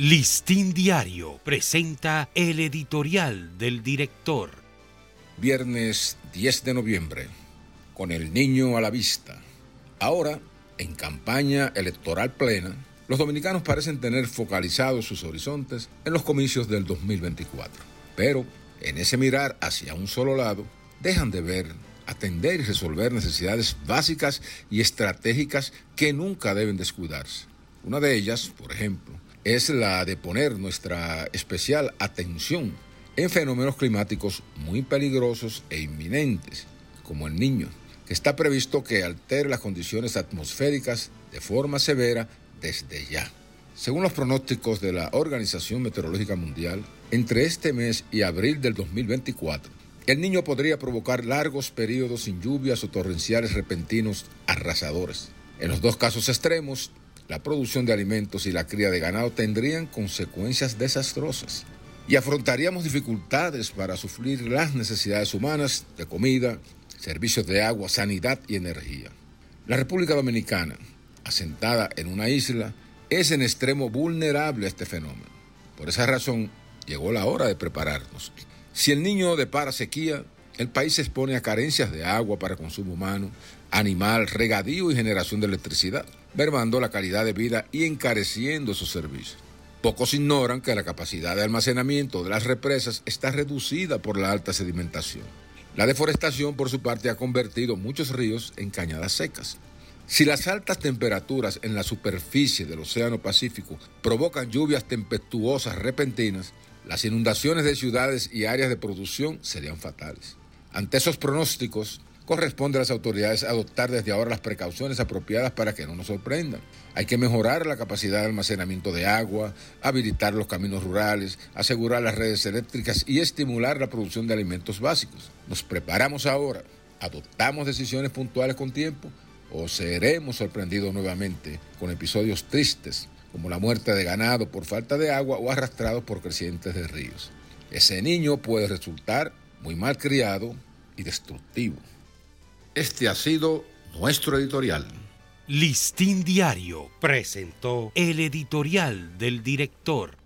Listín Diario presenta el editorial del director. Viernes 10 de noviembre, con el niño a la vista. Ahora, en campaña electoral plena, los dominicanos parecen tener focalizados sus horizontes en los comicios del 2024. Pero, en ese mirar hacia un solo lado, dejan de ver, atender y resolver necesidades básicas y estratégicas que nunca deben descuidarse. Una de ellas, por ejemplo, es la de poner nuestra especial atención en fenómenos climáticos muy peligrosos e inminentes, como el niño, que está previsto que altere las condiciones atmosféricas de forma severa desde ya. Según los pronósticos de la Organización Meteorológica Mundial, entre este mes y abril del 2024, el niño podría provocar largos periodos sin lluvias o torrenciales repentinos arrasadores. En los dos casos extremos, la producción de alimentos y la cría de ganado tendrían consecuencias desastrosas y afrontaríamos dificultades para sufrir las necesidades humanas de comida, servicios de agua, sanidad y energía. La República Dominicana, asentada en una isla, es en extremo vulnerable a este fenómeno. Por esa razón, llegó la hora de prepararnos. Si el niño depara sequía, el país se expone a carencias de agua para consumo humano, animal, regadío y generación de electricidad, mermando la calidad de vida y encareciendo sus servicios. Pocos ignoran que la capacidad de almacenamiento de las represas está reducida por la alta sedimentación. La deforestación, por su parte, ha convertido muchos ríos en cañadas secas. Si las altas temperaturas en la superficie del Océano Pacífico provocan lluvias tempestuosas repentinas, las inundaciones de ciudades y áreas de producción serían fatales. Ante esos pronósticos, corresponde a las autoridades adoptar desde ahora las precauciones apropiadas para que no nos sorprendan. Hay que mejorar la capacidad de almacenamiento de agua, habilitar los caminos rurales, asegurar las redes eléctricas y estimular la producción de alimentos básicos. Nos preparamos ahora, adoptamos decisiones puntuales con tiempo o seremos sorprendidos nuevamente con episodios tristes como la muerte de ganado por falta de agua o arrastrados por crecientes de ríos. Ese niño puede resultar muy mal criado y destructivo. Este ha sido nuestro editorial. Listín Diario presentó el editorial del director.